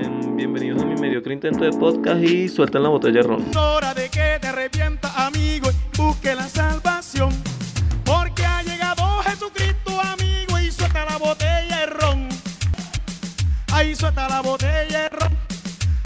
Sean bienvenidos a mi mediocre intento de podcast y suelten la botella de ron. hora de que te arrepientas, amigo, y busque la salvación. Porque ha llegado Jesucristo, amigo, y suelta la botella de ron. Ahí suelta la botella de ron.